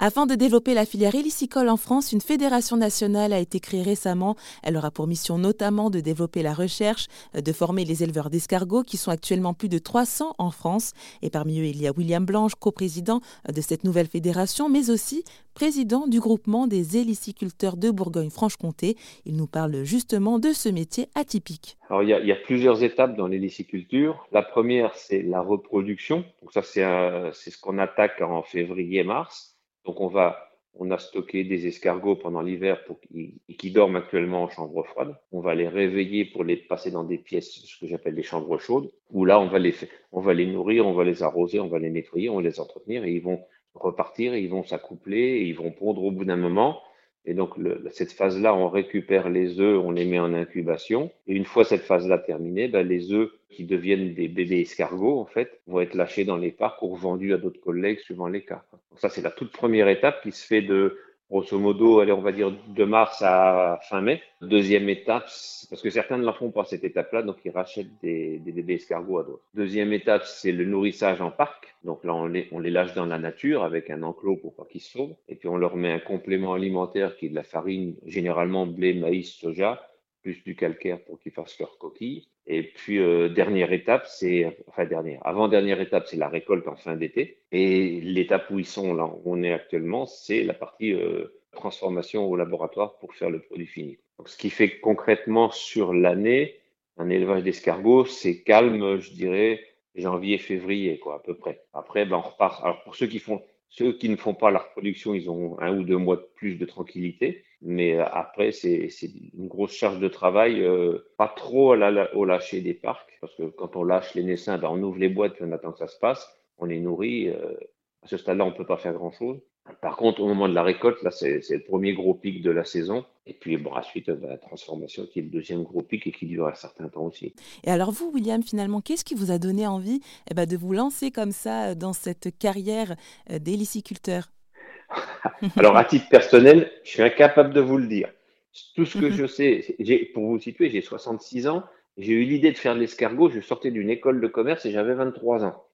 Afin de développer la filière hélicicole en France, une fédération nationale a été créée récemment. Elle aura pour mission notamment de développer la recherche, de former les éleveurs d'escargots qui sont actuellement plus de 300 en France. Et parmi eux, il y a William Blanche, coprésident de cette nouvelle fédération, mais aussi président du groupement des héliciculteurs de Bourgogne-Franche-Comté. Il nous parle justement de ce métier atypique. Alors, il y a, il y a plusieurs étapes dans l'héliciculture. La première, c'est la reproduction. Donc ça, c'est ce qu'on attaque en février-mars. Donc on va, on a stocké des escargots pendant l'hiver pour qui dorment actuellement en chambre froide. On va les réveiller pour les passer dans des pièces, ce que j'appelle des chambres chaudes, où là on va les, on va les nourrir, on va les arroser, on va les nettoyer, on va les entretenir et ils vont repartir, ils vont s'accoupler, ils vont pondre au bout d'un moment. Et donc, cette phase-là, on récupère les œufs, on les met en incubation. Et une fois cette phase-là terminée, ben, les œufs qui deviennent des bébés escargots, en fait, vont être lâchés dans les parcs ou revendus à d'autres collègues suivant les cas. Donc ça, c'est la toute première étape qui se fait de grosso modo, allez, on va dire de mars à fin mai. Deuxième étape, parce que certains ne la font pas cette étape-là, donc ils rachètent des, bébés escargots à d'autres. Deuxième étape, c'est le nourrissage en parc. Donc là, on les, on les lâche dans la nature avec un enclos pour pas qu'ils se sauvent. Et puis on leur met un complément alimentaire qui est de la farine, généralement blé, maïs, soja, plus du calcaire pour qu'ils fassent leurs coquilles. Et puis, euh, dernière étape, c'est, enfin, dernière, avant-dernière étape, c'est la récolte en fin d'été. Et l'étape où ils sont, là, où on est actuellement, c'est la partie euh, transformation au laboratoire pour faire le produit fini. Donc, ce qui fait concrètement sur l'année, un élevage d'escargots, c'est calme, je dirais, janvier, février, quoi, à peu près. Après, ben, on repart. Alors, pour ceux qui font, ceux qui ne font pas la reproduction, ils ont un ou deux mois de plus de tranquillité. Mais euh, après, c'est une grosse charge de travail, euh, pas trop au lâcher des parcs, parce que quand on lâche les naissins, ben, on ouvre les boîtes, puis on attend que ça se passe, on les nourrit. Euh, à ce stade-là, on peut pas faire grand-chose. Par contre, au moment de la récolte, là, c'est le premier gros pic de la saison. Et puis, bon, ensuite, la transformation qui est le deuxième gros pic et qui dure un certain temps aussi. Et alors, vous, William, finalement, qu'est-ce qui vous a donné envie eh ben, de vous lancer comme ça dans cette carrière d'héliciculteur? Alors, à titre personnel, je suis incapable de vous le dire. Tout ce que je sais, pour vous situer, j'ai 66 ans. J'ai eu l'idée de faire de l'escargot. Je sortais d'une école de commerce et j'avais 23 ans.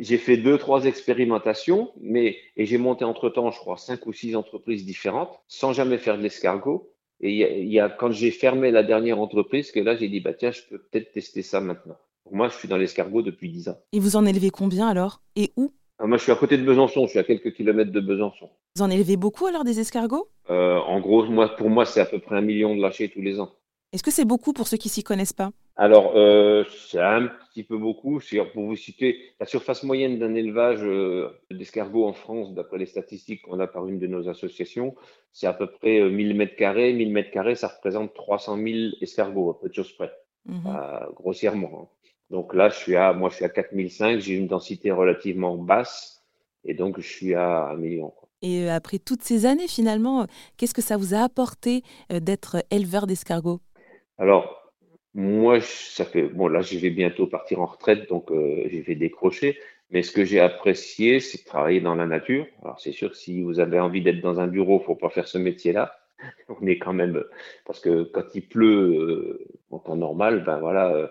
J'ai fait deux, trois expérimentations, mais et j'ai monté entre temps, je crois, cinq ou six entreprises différentes, sans jamais faire de l'escargot. Et il y a, quand j'ai fermé la dernière entreprise, que là, j'ai dit, bah tiens, je peux peut-être tester ça maintenant. moi, je suis dans l'escargot depuis 10 ans. Et vous en élevez combien alors? Et où? Ah, Moi, je suis à côté de Besançon. Je suis à quelques kilomètres de Besançon. Vous en élevez beaucoup alors des escargots? Euh, En gros, moi, pour moi, c'est à peu près un million de lâchés tous les ans. Est-ce que c'est beaucoup pour ceux qui s'y connaissent pas? Alors, euh, c'est un petit peu beaucoup. Pour vous citer, la surface moyenne d'un élevage euh, d'escargots en France, d'après les statistiques qu'on a par une de nos associations, c'est à peu près 1000 mètres carrés. 1000 mètres carrés, ça représente 300 000 escargots, à peu de choses près, mmh grossièrement. Hein. Donc là, je suis à, moi, je suis à 4005. J'ai une densité relativement basse, et donc je suis à un million. Et après toutes ces années, finalement, qu'est-ce que ça vous a apporté d'être éleveur d'escargots? Alors, moi, ça fait, bon, là, je vais bientôt partir en retraite, donc euh, je vais décrocher. Mais ce que j'ai apprécié, c'est travailler dans la nature. Alors, c'est sûr, si vous avez envie d'être dans un bureau, faut pas faire ce métier-là. On est quand même, parce que quand il pleut, en temps normal, ben voilà,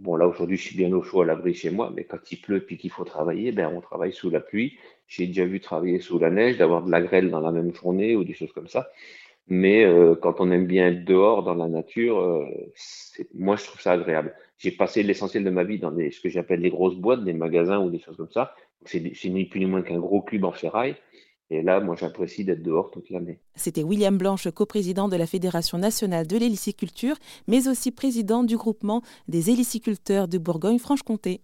Bon, là, aujourd'hui, je suis bien au chaud à l'abri chez moi, mais quand il pleut puis qu'il faut travailler, ben, on travaille sous la pluie. J'ai déjà vu travailler sous la neige, d'avoir de la grêle dans la même journée ou des choses comme ça. Mais euh, quand on aime bien être dehors dans la nature, euh, moi, je trouve ça agréable. J'ai passé l'essentiel de ma vie dans ce que j'appelle les grosses boîtes, des magasins ou des choses comme ça. C'est ni plus ni moins qu'un gros cube en ferraille. Et là, moi, j'apprécie d'être dehors toute l'année. C'était William Blanche, coprésident de la Fédération nationale de l'héliciculture, mais aussi président du groupement des héliciculteurs de Bourgogne-Franche-Comté.